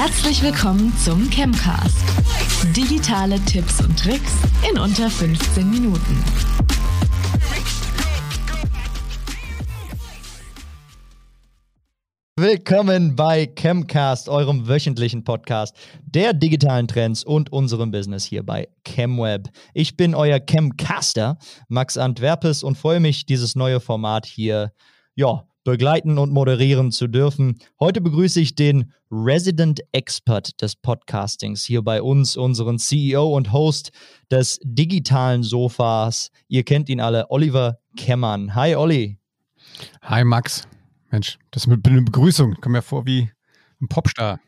Herzlich willkommen zum Chemcast. Digitale Tipps und Tricks in unter 15 Minuten. Willkommen bei Chemcast, eurem wöchentlichen Podcast der digitalen Trends und unserem Business hier bei ChemWeb. Ich bin euer Chemcaster, Max Antwerpes, und freue mich, dieses neue Format hier ja, begleiten und moderieren zu dürfen. Heute begrüße ich den Resident Expert des Podcastings hier bei uns, unseren CEO und Host des digitalen Sofas. Ihr kennt ihn alle, Oliver Kemmern. Hi, Olli. Hi, Max. Mensch, das ist eine Begrüßung. Kommt mir vor wie ein Popstar.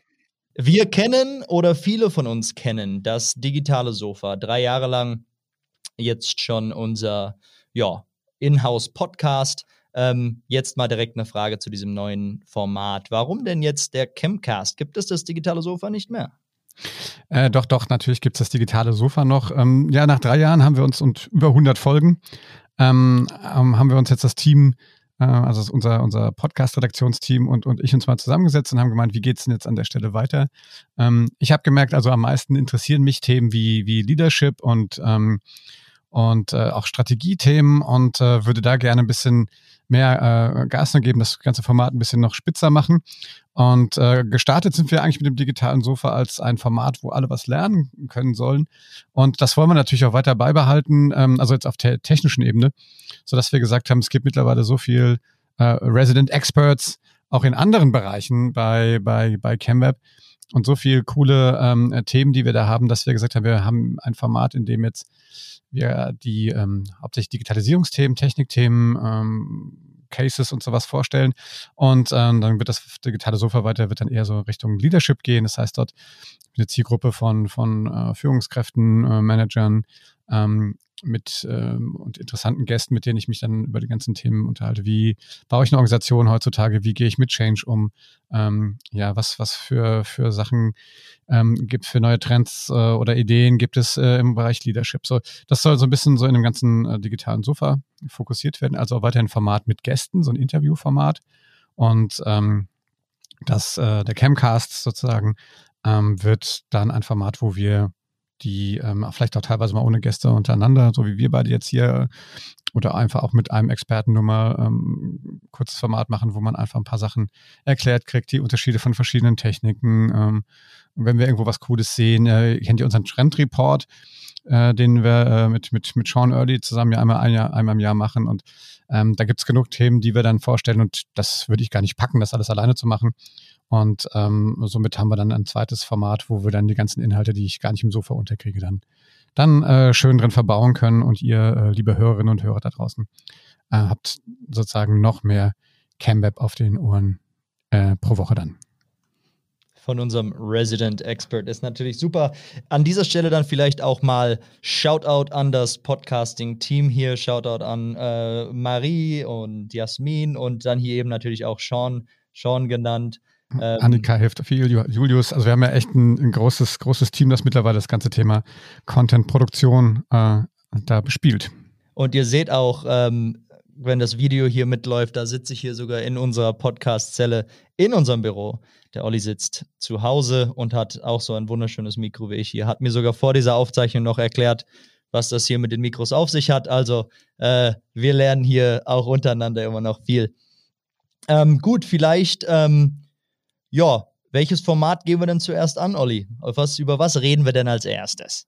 Wir kennen oder viele von uns kennen das digitale Sofa. Drei Jahre lang jetzt schon unser ja, Inhouse-Podcast. Ähm, jetzt mal direkt eine Frage zu diesem neuen Format. Warum denn jetzt der Chemcast? Gibt es das digitale Sofa nicht mehr? Äh, doch, doch, natürlich gibt es das digitale Sofa noch. Ähm, ja, nach drei Jahren haben wir uns und über 100 Folgen ähm, ähm, haben wir uns jetzt das Team, äh, also unser, unser Podcast-Redaktionsteam und, und ich uns mal zusammengesetzt und haben gemeint, wie geht es denn jetzt an der Stelle weiter? Ähm, ich habe gemerkt, also am meisten interessieren mich Themen wie, wie Leadership und, ähm, und äh, auch Strategiethemen und äh, würde da gerne ein bisschen mehr äh, Gas geben, das ganze Format ein bisschen noch spitzer machen. Und äh, gestartet sind wir eigentlich mit dem digitalen Sofa als ein Format, wo alle was lernen können sollen. Und das wollen wir natürlich auch weiter beibehalten, ähm, also jetzt auf der technischen Ebene, sodass wir gesagt haben, es gibt mittlerweile so viel äh, Resident Experts auch in anderen Bereichen bei, bei, bei ChemWeb und so viel coole ähm, Themen, die wir da haben, dass wir gesagt haben, wir haben ein Format, in dem jetzt wir die ähm, hauptsächlich Digitalisierungsthemen, Technikthemen, ähm, Cases und sowas vorstellen. Und ähm, dann wird das digitale Sofa weiter, wird dann eher so Richtung Leadership gehen. Das heißt, dort eine Zielgruppe von, von äh, Führungskräften, äh, Managern, ähm, mit ähm, und interessanten Gästen, mit denen ich mich dann über die ganzen Themen unterhalte. Wie baue ich eine Organisation heutzutage? Wie gehe ich mit Change um? Ähm, ja, was, was für, für Sachen ähm, gibt für neue Trends äh, oder Ideen gibt es äh, im Bereich Leadership? So, das soll so ein bisschen so in dem ganzen äh, digitalen Sofa fokussiert werden, also auch weiterhin Format mit Gästen, so ein Interviewformat. Und ähm, das, äh, der Camcast sozusagen ähm, wird dann ein Format, wo wir die ähm, vielleicht auch teilweise mal ohne Gäste untereinander, so wie wir beide jetzt hier, oder einfach auch mit einem Experten nur mal ähm, kurzes Format machen, wo man einfach ein paar Sachen erklärt kriegt, die Unterschiede von verschiedenen Techniken. Ähm, wenn wir irgendwo was Cooles sehen, äh, kennt ihr unseren Trendreport, äh, den wir äh, mit, mit, mit Sean Early zusammen ja einmal, ein Jahr, einmal im Jahr machen. Und ähm, da gibt es genug Themen, die wir dann vorstellen. Und das würde ich gar nicht packen, das alles alleine zu machen. Und ähm, somit haben wir dann ein zweites Format, wo wir dann die ganzen Inhalte, die ich gar nicht im Sofa unterkriege, dann, dann äh, schön drin verbauen können. Und ihr, äh, liebe Hörerinnen und Hörer da draußen, äh, habt sozusagen noch mehr CamWeb auf den Ohren äh, pro Woche dann von unserem Resident Expert ist natürlich super. An dieser Stelle dann vielleicht auch mal Shoutout an das Podcasting-Team hier, Shoutout an äh, Marie und Jasmin und dann hier eben natürlich auch Sean, Sean genannt. Ähm, Annika hilft viel, Julius. Also wir haben ja echt ein, ein, großes, großes Team, das mittlerweile das ganze Thema Content-Produktion äh, da bespielt. Und ihr seht auch, ähm, wenn das Video hier mitläuft, da sitze ich hier sogar in unserer Podcast-Zelle in unserem Büro. Der Olli sitzt zu Hause und hat auch so ein wunderschönes Mikro wie ich hier. Hat mir sogar vor dieser Aufzeichnung noch erklärt, was das hier mit den Mikros auf sich hat. Also äh, wir lernen hier auch untereinander immer noch viel. Ähm, gut, vielleicht ähm, ja, welches Format gehen wir denn zuerst an, Olli? Was, über was reden wir denn als erstes?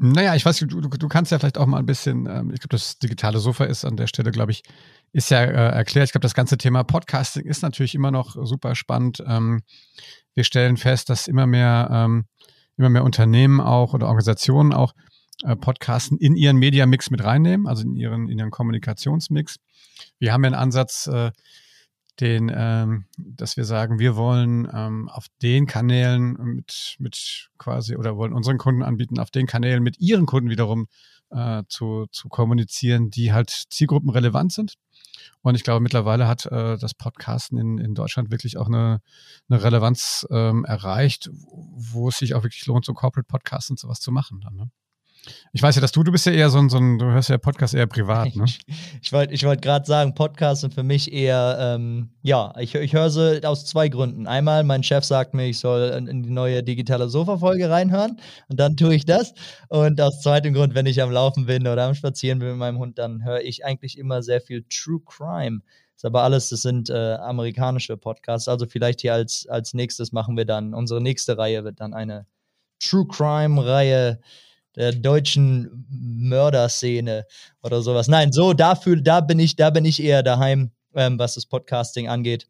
Naja, ich weiß, du, du, du kannst ja vielleicht auch mal ein bisschen, ähm, ich glaube, das digitale Sofa ist an der Stelle, glaube ich, ist ja äh, erklärt. Ich glaube, das ganze Thema Podcasting ist natürlich immer noch super spannend. Ähm, wir stellen fest, dass immer mehr, ähm, immer mehr Unternehmen auch oder Organisationen auch äh, Podcasten in ihren Media-Mix mit reinnehmen, also in ihren, in ihren Kommunikationsmix. Wir haben ja einen Ansatz, äh, den, ähm, dass wir sagen, wir wollen ähm, auf den Kanälen mit, mit quasi oder wollen unseren Kunden anbieten, auf den Kanälen mit ihren Kunden wiederum äh, zu, zu kommunizieren, die halt zielgruppenrelevant sind. Und ich glaube, mittlerweile hat äh, das Podcasten in, in Deutschland wirklich auch eine, eine Relevanz ähm, erreicht, wo es sich auch wirklich lohnt, so Corporate Podcasts und sowas zu machen. Dann, ne? Ich weiß ja, dass du, du bist ja eher so ein, so ein du hörst ja Podcast eher privat, ne? ich wollte ich wollt gerade sagen, Podcasts sind für mich eher, ähm, ja, ich, ich höre sie aus zwei Gründen. Einmal, mein Chef sagt mir, ich soll in, in die neue digitale Sofa-Folge reinhören und dann tue ich das. Und aus zweitem Grund, wenn ich am Laufen bin oder am Spazieren bin mit meinem Hund, dann höre ich eigentlich immer sehr viel True Crime. Das ist aber alles, das sind äh, amerikanische Podcasts. Also vielleicht hier als, als nächstes machen wir dann, unsere nächste Reihe wird dann eine True Crime-Reihe der deutschen Mörderszene oder sowas. Nein, so dafür, da bin ich, da bin ich eher daheim, ähm, was das Podcasting angeht.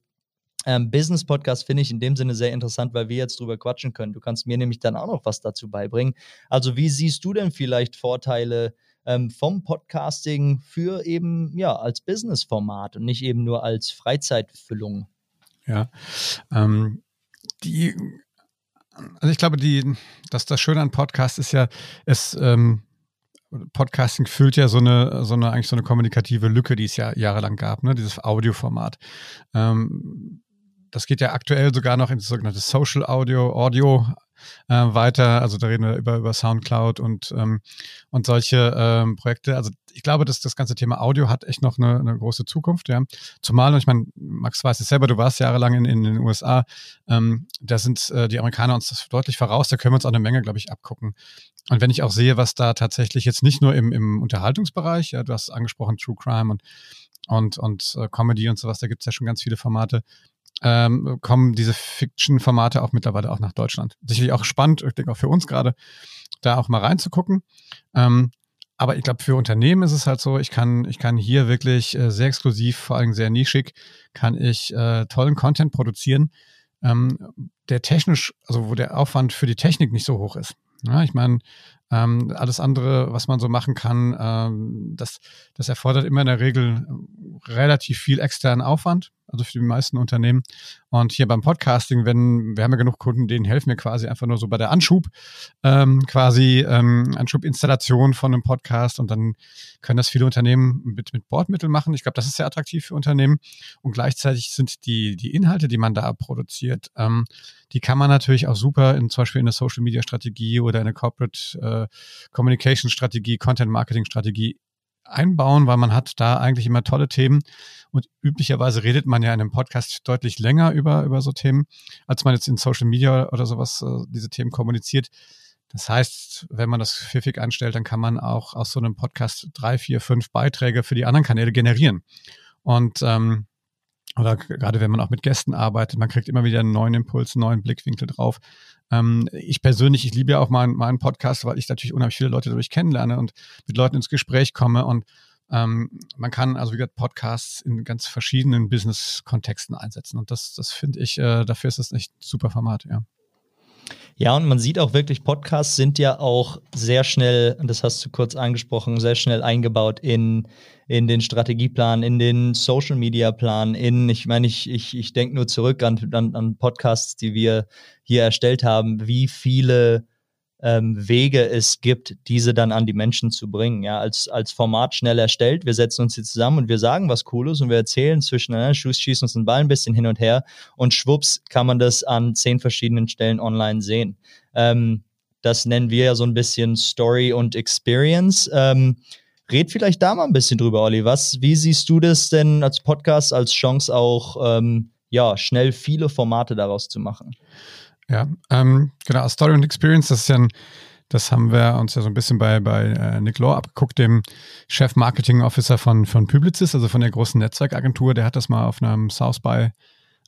Ähm, Business Podcast finde ich in dem Sinne sehr interessant, weil wir jetzt drüber quatschen können. Du kannst mir nämlich dann auch noch was dazu beibringen. Also, wie siehst du denn vielleicht Vorteile ähm, vom Podcasting für eben ja als Business-Format und nicht eben nur als Freizeitfüllung? Ja, ähm, die also ich glaube, die, dass das Schöne an Podcast ist ja, es ähm, Podcasting füllt ja so eine, so eine, eigentlich so eine kommunikative Lücke, die es ja jahrelang gab, ne? dieses Audioformat. Ähm, das geht ja aktuell sogar noch ins sogenannte Social Audio, Audio äh, weiter. Also da reden wir über, über Soundcloud und, ähm, und solche ähm, Projekte. Also ich glaube, dass das ganze Thema Audio hat echt noch eine, eine große Zukunft. Ja. Zumal, und ich meine, Max weiß es selber, du warst jahrelang in, in den USA, ähm, da sind äh, die Amerikaner uns deutlich voraus, da können wir uns auch eine Menge, glaube ich, abgucken. Und wenn ich auch sehe, was da tatsächlich jetzt nicht nur im, im Unterhaltungsbereich, ja, du hast angesprochen True Crime und und, und äh, Comedy und sowas, da gibt es ja schon ganz viele Formate ähm, kommen diese Fiction-Formate auch mittlerweile auch nach Deutschland. Sicherlich auch spannend, ich denke auch für uns gerade, da auch mal reinzugucken. Ähm, aber ich glaube, für Unternehmen ist es halt so, ich kann, ich kann hier wirklich äh, sehr exklusiv, vor allem sehr nischig, kann ich äh, tollen Content produzieren, ähm, der technisch, also wo der Aufwand für die Technik nicht so hoch ist. Ja, ich meine, ähm, alles andere, was man so machen kann, ähm, das, das erfordert immer in der Regel relativ viel externen Aufwand also für die meisten Unternehmen. Und hier beim Podcasting, wenn, wir haben ja genug Kunden, denen helfen wir quasi einfach nur so bei der Anschub, ähm, quasi ähm, Anschubinstallation von einem Podcast und dann können das viele Unternehmen mit, mit Bordmitteln machen. Ich glaube, das ist sehr attraktiv für Unternehmen. Und gleichzeitig sind die, die Inhalte, die man da produziert, ähm, die kann man natürlich auch super in zum Beispiel in eine Social Media Strategie oder eine Corporate äh, Communication Strategie, Content Marketing Strategie einbauen, weil man hat da eigentlich immer tolle Themen und üblicherweise redet man ja in einem Podcast deutlich länger über, über so Themen, als man jetzt in Social Media oder sowas äh, diese Themen kommuniziert. Das heißt, wenn man das pfiffig einstellt, dann kann man auch aus so einem Podcast drei, vier, fünf Beiträge für die anderen Kanäle generieren. Und ähm, oder gerade wenn man auch mit Gästen arbeitet, man kriegt immer wieder einen neuen Impuls, einen neuen Blickwinkel drauf. Ähm, ich persönlich, ich liebe ja auch meinen, meinen Podcast, weil ich natürlich unheimlich viele Leute dadurch kennenlerne und mit Leuten ins Gespräch komme und ähm, man kann also wie gesagt Podcasts in ganz verschiedenen Business-Kontexten einsetzen und das, das finde ich, äh, dafür ist das echt super Format, ja. Ja, und man sieht auch wirklich, Podcasts sind ja auch sehr schnell, das hast du kurz angesprochen, sehr schnell eingebaut in, in den Strategieplan, in den Social Media Plan, in, ich meine, ich, ich, ich denke nur zurück an, an, an Podcasts, die wir hier erstellt haben, wie viele ähm, Wege es gibt, diese dann an die Menschen zu bringen. Ja, als, als Format schnell erstellt. Wir setzen uns hier zusammen und wir sagen was Cooles und wir erzählen zwischen, äh, schießen uns den Ball ein bisschen hin und her und schwupps kann man das an zehn verschiedenen Stellen online sehen. Ähm, das nennen wir ja so ein bisschen Story und Experience. Ähm, red vielleicht da mal ein bisschen drüber, Olli. Was, wie siehst du das denn als Podcast als Chance auch, ähm, ja, schnell viele Formate daraus zu machen? Ja, ähm, genau, Story und Experience, das ist ja ein, das haben wir uns ja so ein bisschen bei, bei äh, Nick Law abgeguckt, dem Chef Marketing Officer von, von Publicis, also von der großen Netzwerkagentur. Der hat das mal auf einem South by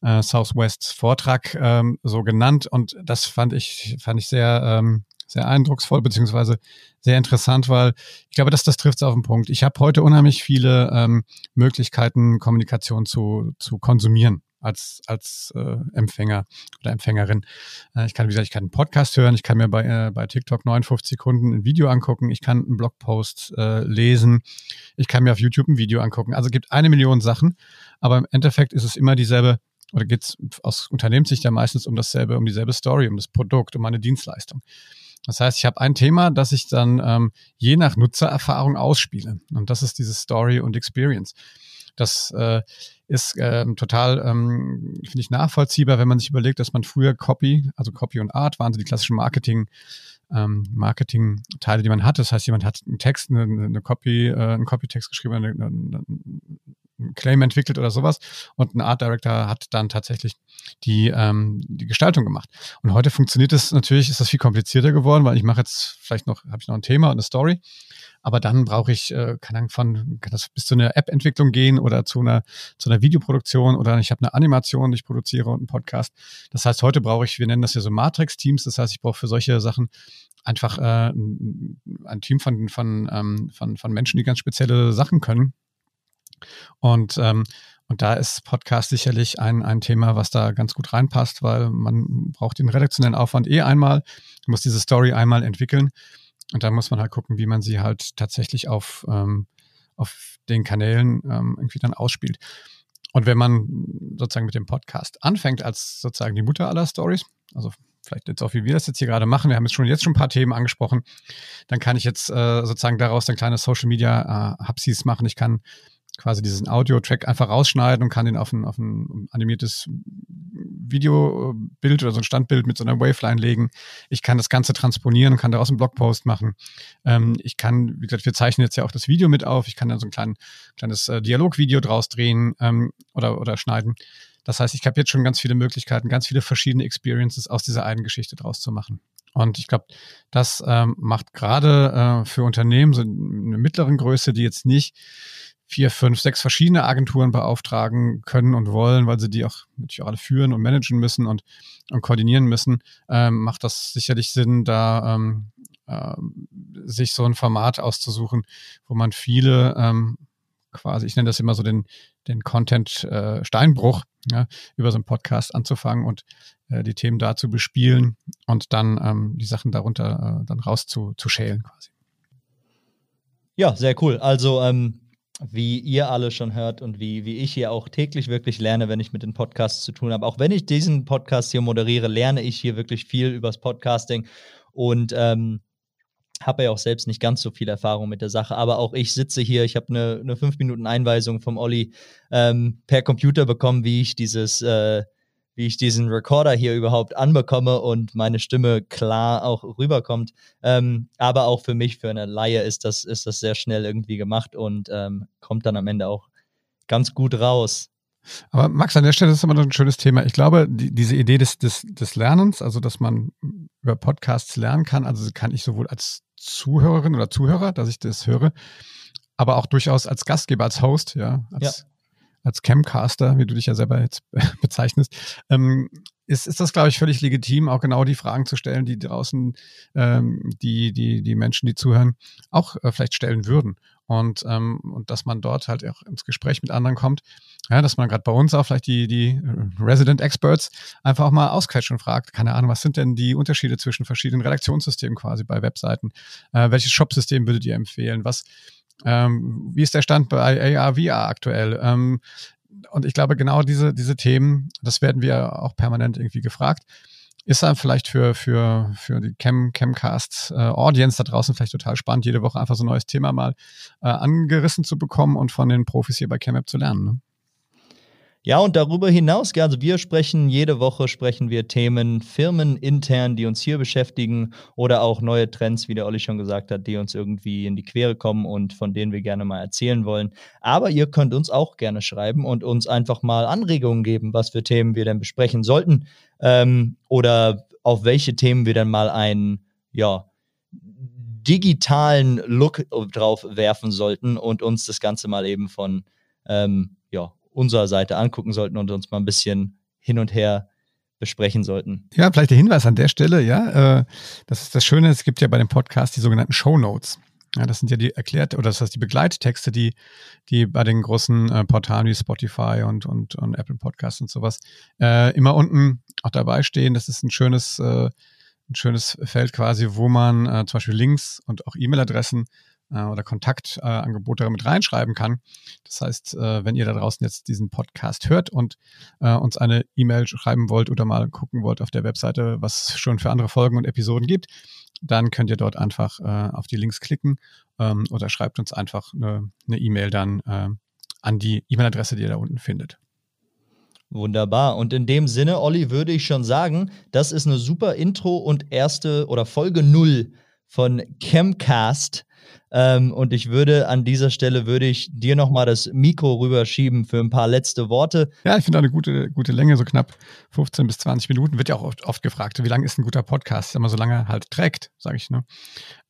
äh, Southwest Vortrag ähm, so genannt und das fand ich, fand ich sehr, ähm, sehr eindrucksvoll, beziehungsweise sehr interessant, weil ich glaube, dass das trifft es auf den Punkt. Ich habe heute unheimlich viele ähm, Möglichkeiten, Kommunikation zu, zu konsumieren als, als äh, Empfänger oder Empfängerin. Äh, ich kann, wie gesagt, ich kann einen Podcast hören, ich kann mir bei, äh, bei TikTok 59 Sekunden ein Video angucken, ich kann einen Blogpost äh, lesen, ich kann mir auf YouTube ein Video angucken. Also es gibt eine Million Sachen, aber im Endeffekt ist es immer dieselbe, oder geht es aus Unternehmenssicht ja meistens um dasselbe, um dieselbe Story, um das Produkt, um eine Dienstleistung. Das heißt, ich habe ein Thema, das ich dann ähm, je nach Nutzererfahrung ausspiele. Und das ist diese Story und Experience. Das äh, ist ähm, total, ähm, finde ich, nachvollziehbar, wenn man sich überlegt, dass man früher Copy, also Copy und Art waren so die klassischen Marketing- ähm, Marketing-Teile, die man hat. Das heißt, jemand hat einen Text, eine, eine Copy, äh, einen Copy-Text geschrieben, eine, eine, einen Claim entwickelt oder sowas und ein Art Director hat dann tatsächlich die, ähm, die Gestaltung gemacht. Und heute funktioniert das natürlich, ist das viel komplizierter geworden, weil ich mache jetzt vielleicht noch, habe ich noch ein Thema und eine Story aber dann brauche ich, äh, kann dann von, kann das bis zu einer App-Entwicklung gehen oder zu einer, zu einer Videoproduktion oder ich habe eine Animation, die ich produziere und einen Podcast. Das heißt, heute brauche ich, wir nennen das ja so Matrix-Teams, das heißt, ich brauche für solche Sachen einfach äh, ein, ein Team von, von, ähm, von, von Menschen, die ganz spezielle Sachen können. Und, ähm, und da ist Podcast sicherlich ein, ein Thema, was da ganz gut reinpasst, weil man braucht den redaktionellen Aufwand eh einmal, muss diese Story einmal entwickeln und da muss man halt gucken, wie man sie halt tatsächlich auf, ähm, auf den Kanälen ähm, irgendwie dann ausspielt. Und wenn man sozusagen mit dem Podcast anfängt, als sozusagen die Mutter aller Stories, also vielleicht jetzt auch wie wir das jetzt hier gerade machen, wir haben jetzt schon jetzt schon ein paar Themen angesprochen, dann kann ich jetzt äh, sozusagen daraus ein kleines Social Media äh, Hubsies machen. Ich kann quasi diesen Audio-Track einfach rausschneiden und kann den auf ein, auf ein animiertes Videobild oder so ein Standbild mit so einer Waveline legen. Ich kann das Ganze transponieren und kann daraus einen Blogpost machen. Ähm, ich kann, wie gesagt, wir zeichnen jetzt ja auch das Video mit auf. Ich kann dann so ein klein, kleines äh, Dialogvideo draus drehen ähm, oder, oder schneiden. Das heißt, ich habe jetzt schon ganz viele Möglichkeiten, ganz viele verschiedene Experiences aus dieser einen Geschichte draus zu machen. Und ich glaube, das ähm, macht gerade äh, für Unternehmen so eine mittleren Größe, die jetzt nicht vier, fünf, sechs verschiedene Agenturen beauftragen können und wollen, weil sie die auch natürlich auch alle führen und managen müssen und, und koordinieren müssen, ähm, macht das sicherlich Sinn, da ähm, äh, sich so ein Format auszusuchen, wo man viele ähm, quasi, ich nenne das immer so den, den Content äh, ja, über so einen Podcast anzufangen und äh, die Themen da zu bespielen und dann ähm, die Sachen darunter äh, dann raus zu, zu schälen quasi. Ja, sehr cool. Also ähm, wie ihr alle schon hört und wie, wie ich hier auch täglich wirklich lerne, wenn ich mit den Podcasts zu tun habe. Auch wenn ich diesen Podcast hier moderiere, lerne ich hier wirklich viel übers Podcasting und ähm, habe ja auch selbst nicht ganz so viel Erfahrung mit der Sache, aber auch ich sitze hier, ich habe eine, eine 5-Minuten-Einweisung vom Olli ähm, per Computer bekommen, wie ich dieses äh, wie ich diesen Recorder hier überhaupt anbekomme und meine Stimme klar auch rüberkommt. Ähm, aber auch für mich, für eine Laie, ist das, ist das sehr schnell irgendwie gemacht und ähm, kommt dann am Ende auch ganz gut raus. Aber Max, an der Stelle ist immer noch ein schönes Thema. Ich glaube, die, diese Idee des, des, des Lernens, also dass man über Podcasts lernen kann, also kann ich sowohl als Zuhörerin oder Zuhörer, dass ich das höre, aber auch durchaus als Gastgeber, als Host, ja, als, als Camcaster, wie du dich ja selber jetzt bezeichnest, ähm, ist, ist das, glaube ich, völlig legitim, auch genau die Fragen zu stellen, die draußen ähm, die, die, die Menschen, die zuhören, auch äh, vielleicht stellen würden. Und, ähm, und dass man dort halt auch ins Gespräch mit anderen kommt. Ja, dass man gerade bei uns auch vielleicht die, die äh, Resident Experts einfach auch mal ausquetscht und fragt, keine Ahnung, was sind denn die Unterschiede zwischen verschiedenen Redaktionssystemen quasi bei Webseiten? Äh, welches Shop-System würdet ihr empfehlen? Was, ähm, wie ist der Stand bei AR, VR aktuell? Ähm, und ich glaube, genau diese, diese Themen, das werden wir auch permanent irgendwie gefragt. Ist dann vielleicht für, für, für die Chem, Chemcast äh, Audience da draußen vielleicht total spannend, jede Woche einfach so ein neues Thema mal äh, angerissen zu bekommen und von den Profis hier bei ChemApp zu lernen. Ne? Ja, und darüber hinaus, also wir sprechen jede Woche sprechen wir Themen firmenintern, die uns hier beschäftigen oder auch neue Trends, wie der Olli schon gesagt hat, die uns irgendwie in die Quere kommen und von denen wir gerne mal erzählen wollen. Aber ihr könnt uns auch gerne schreiben und uns einfach mal Anregungen geben, was für Themen wir denn besprechen sollten ähm, oder auf welche Themen wir dann mal einen, ja, digitalen Look drauf werfen sollten und uns das Ganze mal eben von ähm, ja, unserer Seite angucken sollten und uns mal ein bisschen hin und her besprechen sollten. Ja, vielleicht der Hinweis an der Stelle, ja, äh, das ist das Schöne, es gibt ja bei dem Podcast die sogenannten Show Notes. Ja, das sind ja die erklärt, oder das heißt die Begleittexte, die, die bei den großen äh, Portalen wie Spotify und, und, und Apple Podcasts und sowas äh, immer unten auch dabei stehen. Das ist ein schönes, äh, ein schönes Feld quasi, wo man äh, zum Beispiel Links und auch E-Mail-Adressen äh, oder Kontaktangebote äh, mit reinschreiben kann. Das heißt, äh, wenn ihr da draußen jetzt diesen Podcast hört und äh, uns eine E-Mail schreiben wollt oder mal gucken wollt auf der Webseite, was es schon für andere Folgen und Episoden gibt, dann könnt ihr dort einfach äh, auf die Links klicken ähm, oder schreibt uns einfach eine E-Mail e dann äh, an die E-Mail-Adresse, die ihr da unten findet. Wunderbar. Und in dem Sinne, Olli, würde ich schon sagen, das ist eine super Intro und erste oder Folge null von Chemcast. Ähm, und ich würde an dieser Stelle würde ich dir nochmal das Mikro rüberschieben für ein paar letzte Worte. Ja, ich finde eine gute, gute Länge, so knapp 15 bis 20 Minuten. Wird ja auch oft, oft gefragt, wie lang ist ein guter Podcast? Immer so lange halt trägt, sage ich. Ne?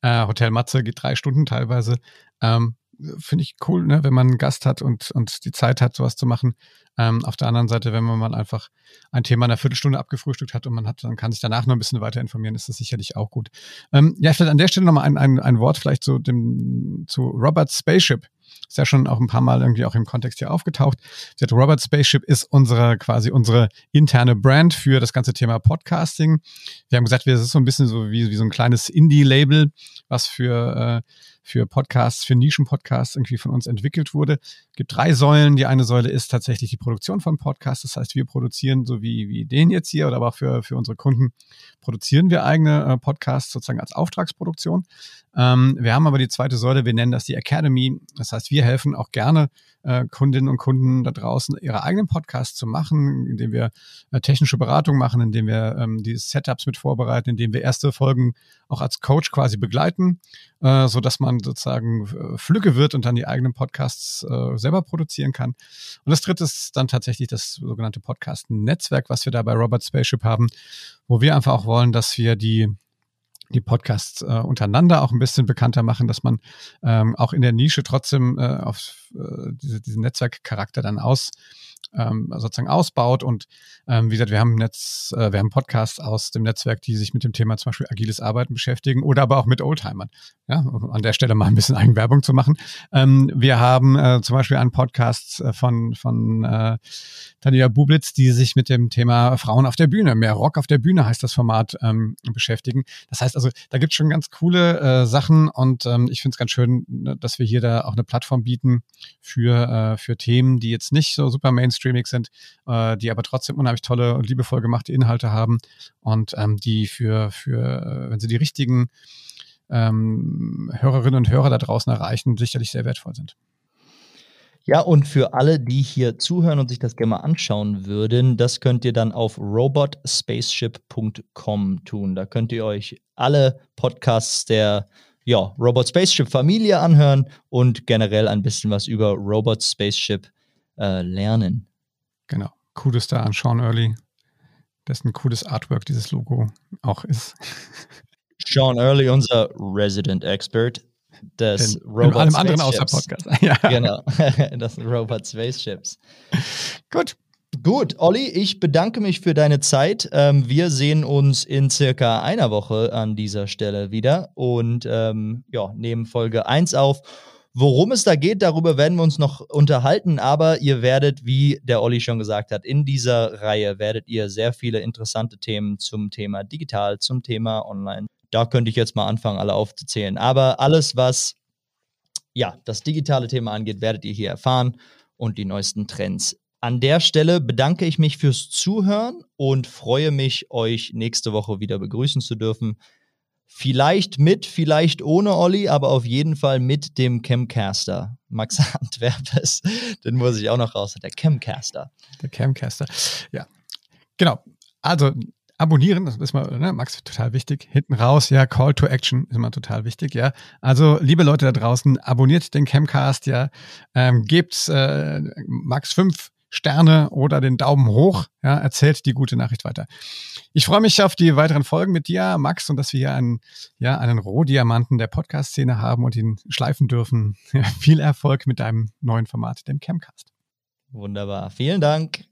Äh, Hotel Matze geht drei Stunden teilweise. Ähm, finde ich cool, ne, wenn man einen Gast hat und, und die Zeit hat, sowas zu machen. Ähm, auf der anderen Seite, wenn man mal einfach ein Thema in einer Viertelstunde abgefrühstückt hat und man hat, dann kann sich danach noch ein bisschen weiter informieren, ist das sicherlich auch gut. Ähm, ja, vielleicht an der Stelle nochmal ein, ein, ein Wort vielleicht zu dem, zu Robert Spaceship. Ist ja schon auch ein paar Mal irgendwie auch im Kontext hier aufgetaucht. Der Robert Spaceship ist unsere, quasi unsere interne Brand für das ganze Thema Podcasting. Wir haben gesagt, wir, das ist so ein bisschen so wie, wie so ein kleines Indie-Label, was für, äh, für Podcasts, für Nischen-Podcasts irgendwie von uns entwickelt wurde. Es gibt drei Säulen. Die eine Säule ist tatsächlich die Produktion von Podcasts. Das heißt, wir produzieren so wie, wie den jetzt hier oder aber auch für, für unsere Kunden produzieren wir eigene äh, Podcasts sozusagen als Auftragsproduktion. Ähm, wir haben aber die zweite Säule, wir nennen das die Academy. Das heißt, wir helfen auch gerne äh, Kundinnen und Kunden da draußen, ihre eigenen Podcasts zu machen, indem wir äh, technische Beratung machen, indem wir ähm, die Setups mit vorbereiten, indem wir erste Folgen auch als Coach quasi begleiten, äh, so dass man sozusagen äh, flügge wird und dann die eigenen Podcasts äh, selber produzieren kann. Und das dritte ist dann tatsächlich das sogenannte Podcast-Netzwerk, was wir da bei Robert Spaceship haben, wo wir einfach auch wollen, dass wir die die Podcasts äh, untereinander auch ein bisschen bekannter machen, dass man ähm, auch in der Nische trotzdem äh, auf äh, diese, diesen Netzwerkcharakter dann aus ähm, sozusagen ausbaut. Und ähm, wie gesagt, wir haben Netz, äh, wir haben Podcasts aus dem Netzwerk, die sich mit dem Thema zum Beispiel agiles Arbeiten beschäftigen oder aber auch mit Oldtimern. Ja, um an der Stelle mal ein bisschen Eigenwerbung zu machen. Ähm, wir haben äh, zum Beispiel einen Podcast äh, von, von äh, Tanja Bublitz, die sich mit dem Thema Frauen auf der Bühne, mehr Rock auf der Bühne heißt das Format, ähm, beschäftigen. Das heißt also, da gibt es schon ganz coole äh, Sachen und ähm, ich finde es ganz schön, ne, dass wir hier da auch eine Plattform bieten für, äh, für Themen, die jetzt nicht so super mainstreamig sind, äh, die aber trotzdem unheimlich tolle und liebevoll gemachte Inhalte haben und ähm, die für, für, äh, wenn sie die richtigen ähm, Hörerinnen und Hörer da draußen erreichen, sicherlich sehr wertvoll sind. Ja, und für alle, die hier zuhören und sich das gerne mal anschauen würden, das könnt ihr dann auf robotspaceship.com tun. Da könnt ihr euch alle Podcasts der ja, Robot Spaceship Familie anhören und generell ein bisschen was über Robot Spaceship äh, lernen. Genau. Cooles da an Sean Early, dessen cooles Artwork dieses Logo auch ist. Sean Early, unser Resident Expert des in, Robot allem anderen außer Podcast. ja. Genau, das Robot Spaceships. Gut. Gut, Olli, ich bedanke mich für deine Zeit. Ähm, wir sehen uns in circa einer Woche an dieser Stelle wieder und ähm, ja, nehmen Folge 1 auf. Worum es da geht, darüber werden wir uns noch unterhalten, aber ihr werdet, wie der Olli schon gesagt hat, in dieser Reihe werdet ihr sehr viele interessante Themen zum Thema digital, zum Thema online. Da könnte ich jetzt mal anfangen, alle aufzuzählen. Aber alles, was ja, das digitale Thema angeht, werdet ihr hier erfahren und die neuesten Trends. An der Stelle bedanke ich mich fürs Zuhören und freue mich, euch nächste Woche wieder begrüßen zu dürfen. Vielleicht mit, vielleicht ohne Olli, aber auf jeden Fall mit dem Chemcaster. Max Antwerpes, den muss ich auch noch raus. Der Chemcaster. Der Chemcaster. Ja. Genau. Also abonnieren, das ist mal, ne, Max, total wichtig. Hinten raus, ja, Call to Action ist immer total wichtig, ja. Also, liebe Leute da draußen, abonniert den Chemcast, ja. Ähm, gebt äh, Max fünf Sterne oder den Daumen hoch, ja, erzählt die gute Nachricht weiter. Ich freue mich auf die weiteren Folgen mit dir, Max, und dass wir hier einen, ja, einen Rohdiamanten der Podcast-Szene haben und ihn schleifen dürfen. Ja, viel Erfolg mit deinem neuen Format, dem Camcast. Wunderbar. Vielen Dank.